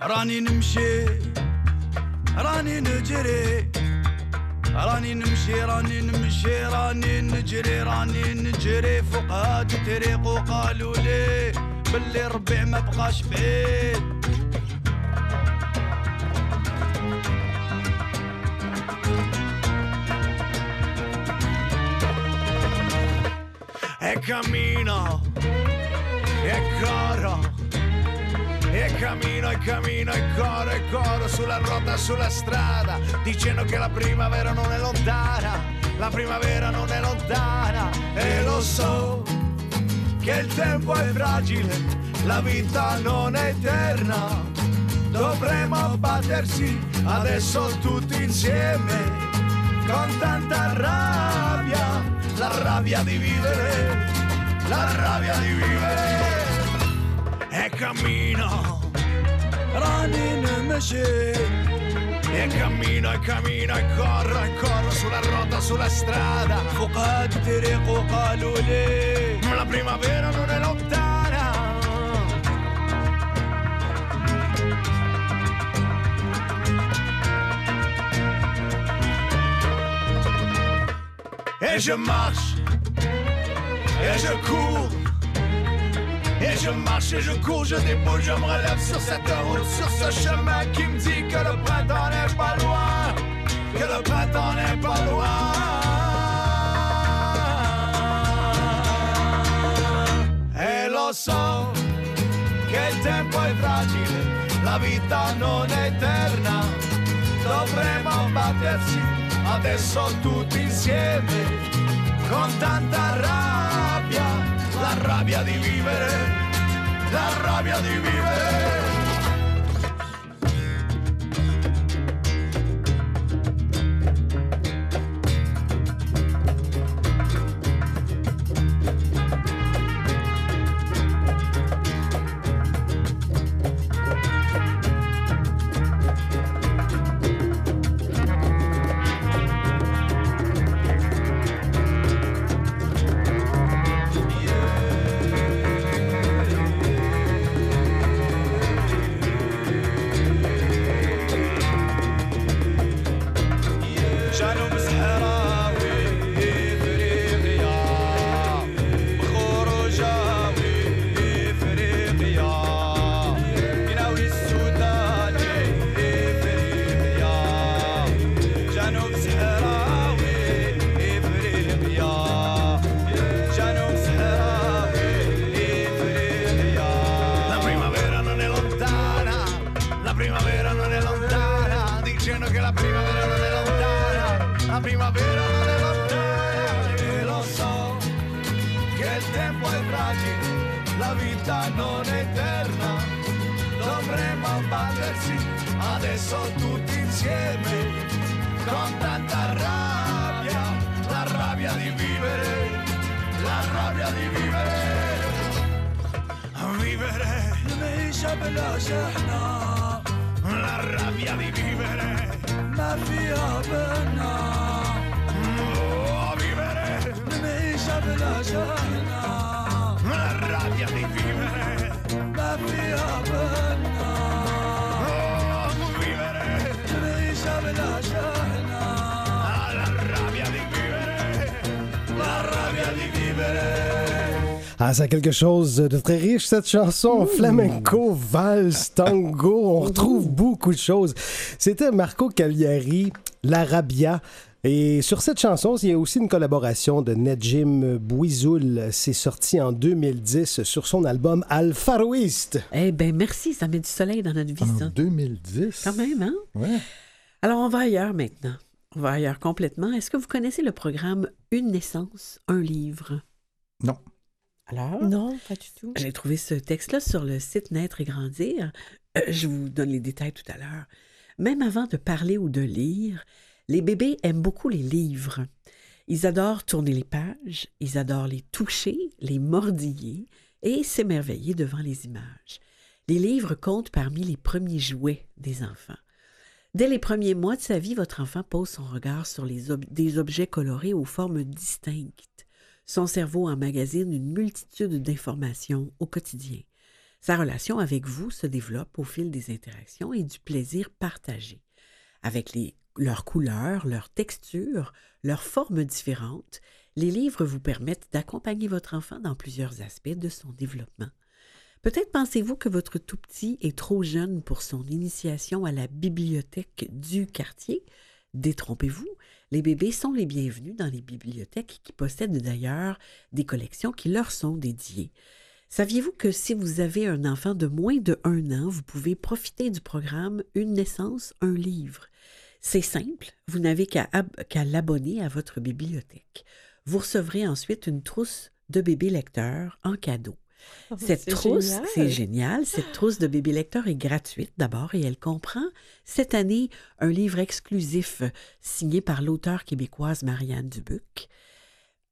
راني نمشي راني نجري. راني نمشي راني نمشي راني نجري راني نجري فوق هاد الطريق وقالوا لي باللي الربيع ما بقاش بعيد. E cammino, e corro, e cammino, e cammino, e corro, e corro sulla ruota, sulla strada, dicendo che la primavera non è lontana, la primavera non è lontana, e lo so che il tempo è fragile, la vita non è eterna, dovremo battersi adesso tutti insieme, con tanta rabbia, la rabbia di vivere, la rabbia di vivere e cammino راني نمشي e cammino e cammino e corro e corro sulla ruota sulla strada فوق هاد الطريق وقالوا لي la primavera non è lontana Et je marche Et je cours Et je marche et je cours, je déboule, je me relève sur cette route, sur ce chemin qui me dit que le printemps n'est pas loin, que le printemps n'est pas loin. E lo so che il tempo è fragile, la vita non è eterna, dovremo battersi adesso tutti insieme, con tanta rabbia, la rabbia di vivere, la rabbia di primavera nella terra e lo so che il tempo è fragile, la vita non è eterna, dovremmo battersi adesso tutti insieme con tanta rabbia, la rabbia di vivere, la rabbia di vivere. Vivere, veloce, no, la rabbia di vivere, ma vi no. Ah, ça a quelque chose de très riche, cette chanson. Flamenco, valse, tango, on retrouve beaucoup de choses. C'était Marco Cagliari, l'Arabia. Et sur cette chanson, il y a aussi une collaboration de Nedjim Bouizoul. C'est sorti en 2010 sur son album Al Farouiste. Eh bien, merci, ça met du soleil dans notre vie, En ça. 2010. Quand même, hein? Ouais. Alors, on va ailleurs maintenant. on va ailleurs complètement. Est-ce que vous connaissez le programme Une naissance, un livre? Non. Alors? Non, pas du tout. J'ai trouvé ce texte-là sur le site Naître et Grandir. Euh, je vous donne les détails tout à l'heure. Même avant de parler ou de lire, les bébés aiment beaucoup les livres. Ils adorent tourner les pages, ils adorent les toucher, les mordiller et s'émerveiller devant les images. Les livres comptent parmi les premiers jouets des enfants. Dès les premiers mois de sa vie, votre enfant pose son regard sur les des objets colorés aux formes distinctes. Son cerveau emmagasine une multitude d'informations au quotidien. Sa relation avec vous se développe au fil des interactions et du plaisir partagé. Avec les, leurs couleurs, leurs textures, leurs formes différentes, les livres vous permettent d'accompagner votre enfant dans plusieurs aspects de son développement. Peut-être pensez-vous que votre tout petit est trop jeune pour son initiation à la bibliothèque du quartier. Détrompez-vous, les bébés sont les bienvenus dans les bibliothèques qui possèdent d'ailleurs des collections qui leur sont dédiées. Saviez-vous que si vous avez un enfant de moins de un an, vous pouvez profiter du programme Une naissance, un livre? C'est simple, vous n'avez qu'à ab- qu'à l'abonner à votre bibliothèque. Vous recevrez ensuite une trousse de bébés lecteurs en cadeau. Cette C'est trousse, c'est génial. Cette trousse de bébé lecteur est gratuite d'abord et elle comprend cette année un livre exclusif signé par l'auteure québécoise Marianne Dubuc,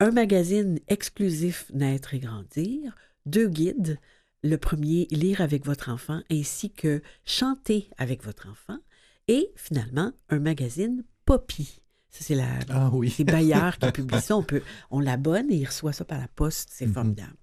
un magazine exclusif Naître et grandir, deux guides, le premier Lire avec votre enfant ainsi que Chanter avec votre enfant et finalement un magazine Poppy. Ça, c'est la, Ah oui. c'est Bayard qui publie ça. On, peut, on l'abonne et il reçoit ça par la poste. C'est Mhm. formidable.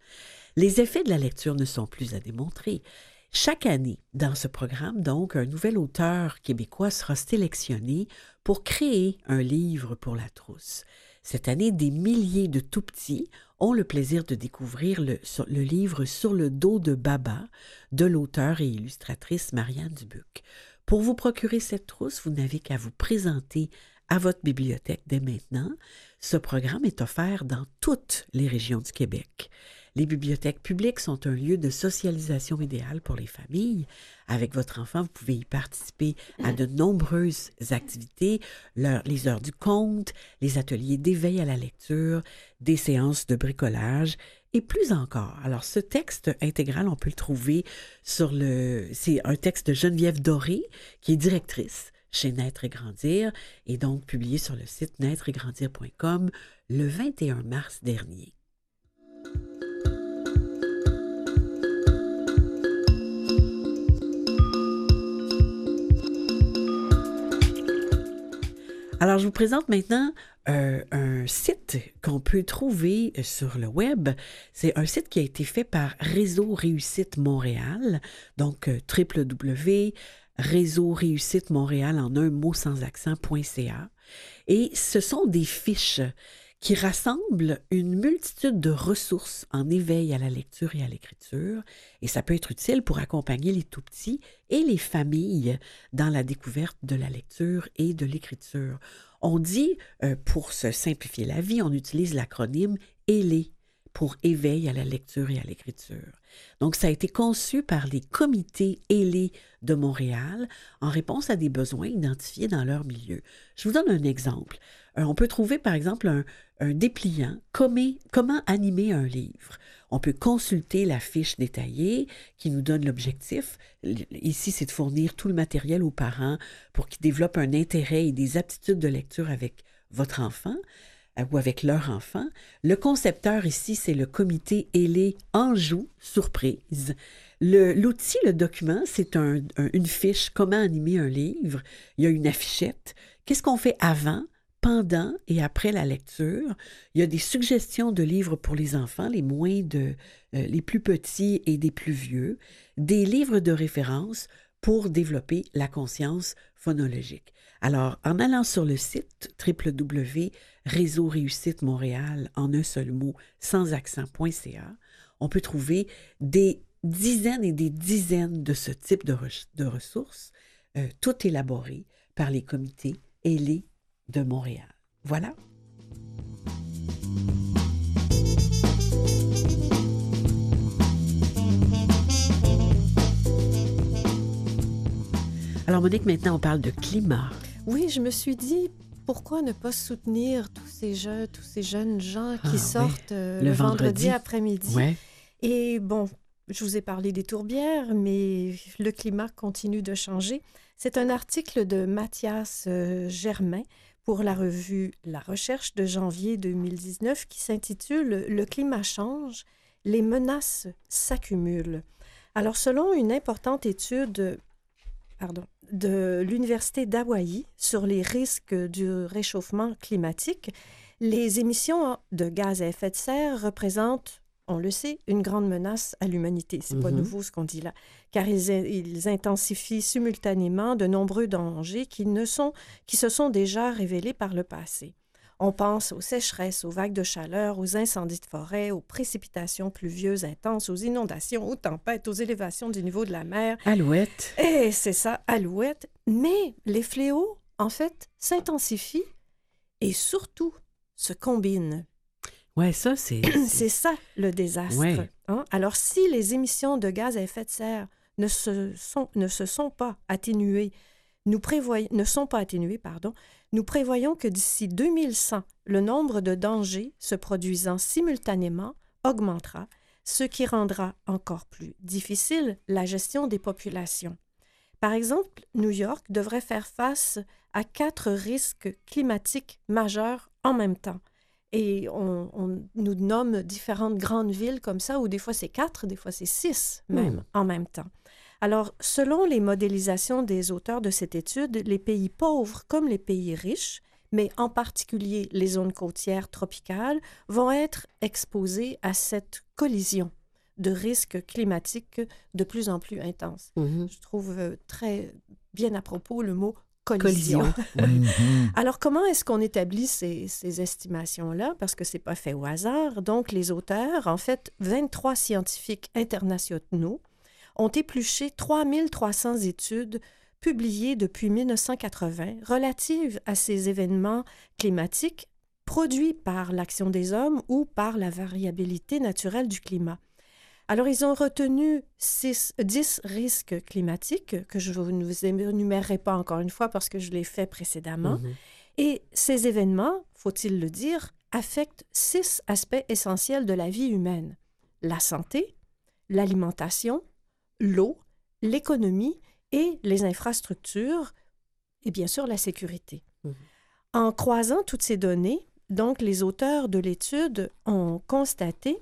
Les effets de la lecture ne sont plus à démontrer. Chaque année, dans ce programme, donc, un nouvel auteur québécois sera sélectionné pour créer un livre pour la trousse. Cette année, des milliers de tout-petits ont le plaisir de découvrir le, le livre Sur le dos de Baba de l'auteur et illustratrice Marianne Dubuc. Pour vous procurer cette trousse, vous n'avez qu'à vous présenter à votre bibliothèque dès maintenant. Ce programme est offert dans toutes les régions du Québec. Les bibliothèques publiques sont un lieu de socialisation idéal pour les familles. Avec votre enfant, vous pouvez y participer à de nombreuses activités, les heures du conte, les ateliers d'éveil à la lecture, des séances de bricolage et plus encore. Alors, ce texte intégral, on peut le trouver sur le... C'est un texte de Geneviève Doré, qui est directrice chez Naître et Grandir, et donc publié sur le site naîtreetgrandir.com le 21 mars dernier. Alors, je vous présente maintenant euh, un site qu'on peut trouver sur le web. C'est un site qui a été fait par Réseau Réussite Montréal, donc euh, www.réseau réussite Montréal en un mot sans accent.ca. Et ce sont des fiches qui rassemblent une multitude de ressources en éveil à la lecture et à l'écriture, et ça peut être utile pour accompagner les tout-petits et les familles dans la découverte de la lecture et de l'écriture. On dit, euh, pour se simplifier la vie, on utilise l'acronyme ELE pour éveil à la lecture et à l'écriture. Donc, ça a été conçu par les comités ELE de Montréal en réponse à des besoins identifiés dans leur milieu. Je vous donne un exemple. Euh, on peut trouver, par exemple, un, dépliant, comment, animer un livre? On peut consulter la fiche détaillée qui nous donne l'objectif. Ici, c'est de fournir tout le matériel aux parents pour qu'ils développent un intérêt et des aptitudes de lecture avec votre enfant euh, ou avec leur enfant. Le concepteur ici, c'est le comité Ailé Anjou Surprise. L'outil, le, document, c'est un- un- une fiche comment animer un livre. Il y a une affichette. Qu'est-ce qu'on fait avant, pendant et après la lecture? Il y a des suggestions de livres pour les enfants, les moins de, euh, les plus petits et des plus vieux, des livres de référence pour développer la conscience phonologique. Alors, en allant sur le site www.réseau réussite Montréal en un seul mot, sans accent.ca, on peut trouver des dizaines et des dizaines de ce type de, re- de ressources, euh, toutes élaborées par les comités ailés de Montréal. Voilà. Alors, Monique, maintenant, on parle de climat. Oui, je me suis dit, pourquoi ne pas soutenir tous ces jeunes, tous ces jeunes gens qui Ah, oui. sortent euh, Le le, vendredi, vendredi. après-midi? Ouais. Et bon, je vous ai parlé des tourbières, mais le climat continue de changer. C'est un article de Mathias euh, Germain pour la revue La Recherche de janvier 2019 qui s'intitule Le climat change, les menaces s'accumulent. Alors, selon une importante étude de l'Université d'Hawaï sur les risques du réchauffement climatique, les émissions de gaz à effet de serre représentent, on le sait, une grande menace à l'humanité. C'est pas Mhm. nouveau ce qu'on dit là, car ils, ils intensifient simultanément de nombreux dangers qui, ne sont, qui se sont déjà révélés par le passé. On pense aux sécheresses, aux vagues de chaleur, aux incendies de forêt, aux précipitations pluvieuses intenses, aux inondations, aux tempêtes, aux élévations du niveau de la mer, Alouette. et c'est ça, alouette. Mais les fléaux, en fait, s'intensifient et surtout se combinent. Ouais, ça, c'est. C'est ça le désastre. Ouais. hein. Alors, si les émissions de gaz à effet de serre ne se sont, ne se sont pas atténuées, nous prévoyons, ne sont pas atténuées, pardon, nous prévoyons que d'ici 2100, le nombre de dangers se produisant simultanément augmentera, ce qui rendra encore plus difficile la gestion des populations. Par exemple, New York devrait faire face à quatre risques climatiques majeurs en même temps. Et on, on nous nomme différentes grandes villes comme ça, où des fois c'est quatre, des fois c'est six même Hmm. en même temps. Alors, selon les modélisations des auteurs de cette étude, les pays pauvres comme les pays riches, mais en particulier les zones côtières tropicales, vont être exposés à cette collision de risques climatiques de plus en plus intenses. Mhm. Je trouve euh, très bien à propos le mot collision. Collision. Mhm. Alors, comment est-ce qu'on établit ces, ces estimations-là? Parce que c'est pas fait au hasard. Donc, les auteurs, en fait, 23 scientifiques internationaux, ont épluché 3300 études publiées depuis 1980 relatives à ces événements climatiques produits par l'action des hommes ou par la variabilité naturelle du climat. Alors, ils ont retenu six- 10 risques climatiques que je ne vous énumérerai pas encore une fois parce que je l'ai fait précédemment. Mhm. Et ces événements, faut-il le dire, affectent six aspects essentiels de la vie humaine. La santé, l'alimentation, l'eau, l'économie et les infrastructures, et bien sûr la sécurité. Mhm. En croisant toutes ces données, donc les auteurs de l'étude ont constaté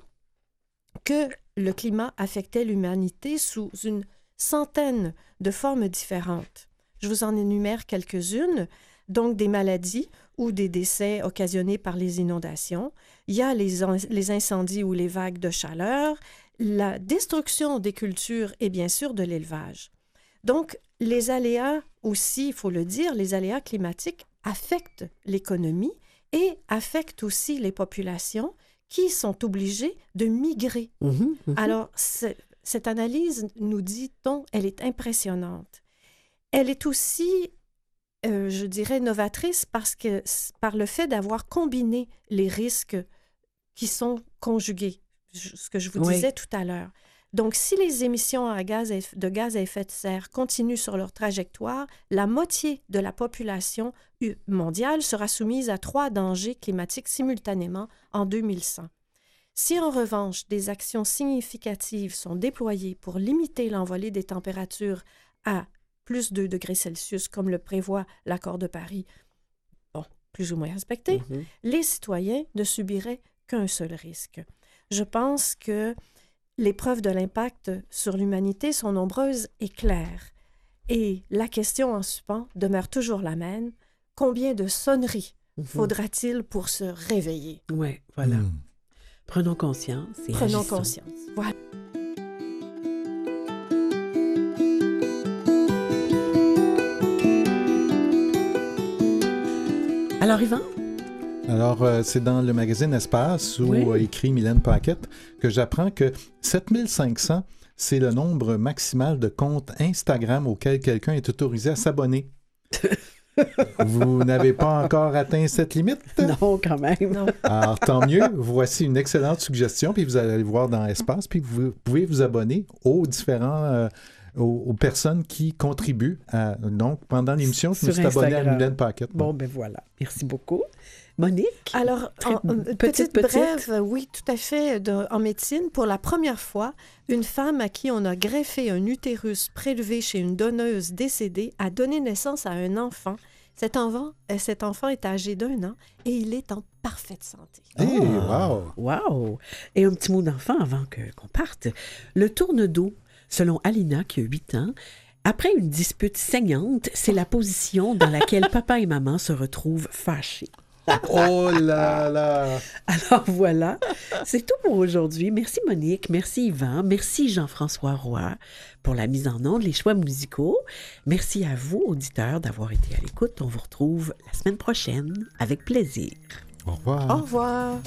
que le climat affectait l'humanité sous une centaine de formes différentes. Je vous en énumère quelques-unes. Donc des maladies ou des décès occasionnés par les inondations. Il y a les, in- les incendies ou les vagues de chaleur, la destruction des cultures et bien sûr de l'élevage. Donc les aléas aussi, il faut le dire, les aléas climatiques affectent l'économie et affectent aussi les populations qui sont obligées de migrer Mhm. Mhm. alors, ce- cette analyse, nous dit-on, elle est impressionnante. Elle est aussi, euh, je dirais, novatrice parce que par le fait d'avoir combiné les risques qui sont conjugués, ce que je vous Oui. disais tout à l'heure. Donc, si les émissions à gaz à eff- de gaz à effet de serre continuent sur leur trajectoire, la moitié de la population mondiale sera soumise à trois dangers climatiques simultanément en 2100. Si en revanche des actions significatives sont déployées pour limiter l'envolée des températures à plus 2 degrés Celsius, comme le prévoit l'accord de Paris, bon, plus ou moins respecté, Mhm. les citoyens ne subiraient qu'un seul risque. Je pense que les preuves de l'impact sur l'humanité sont nombreuses et claires. Et la question en suspens demeure toujours la même. Combien de sonneries Mhm. faudra-t-il pour se réveiller? Ouais, voilà. Mhm. Prenons conscience. et Prenons agissons. conscience. Voilà. Alors, Yvan? Alors, euh, c'est dans le magazine Espace où Oui. euh, écrit Mylène Paquette que j'apprends que 7500, c'est le nombre maximal de comptes Instagram auquel quelqu'un est autorisé à s'abonner. Vous n'avez pas encore atteint cette limite? Non, quand même. Non. Alors, tant mieux. Voici une excellente suggestion. Puis vous allez aller voir dans Espace. Puis vous pouvez vous abonner aux différents euh, aux, aux personnes qui contribuent. À, donc, pendant l'émission, je me suis abonné à. Mylène Paquette. Bon, ben voilà. Merci beaucoup. Monique? Alors, Très- en- en- petite, petite, petite. brève, oui, tout à fait. de- en médecine, pour la première fois, une femme à qui on a greffé un utérus prélevé chez une donneuse décédée a donné naissance à un enfant. Cet enfant, euh, cet enfant est âgé d'un an et il est en parfaite santé. Hey, wow! Wow! Et un petit mot d'enfant avant que- qu'on parte. Le tourne d'eau, selon Alina, qui a 8 ans, après une dispute saignante, c'est la position dans laquelle papa et maman se retrouvent fâchés. Oh là là! Alors voilà, c'est tout pour aujourd'hui. Merci Monique, merci Yvan, merci Jean-François Roy pour la mise en onde, les choix musicaux. Merci à vous, auditeurs, d'avoir été à l'écoute. On vous retrouve la semaine prochaine avec plaisir. Au revoir. Au revoir.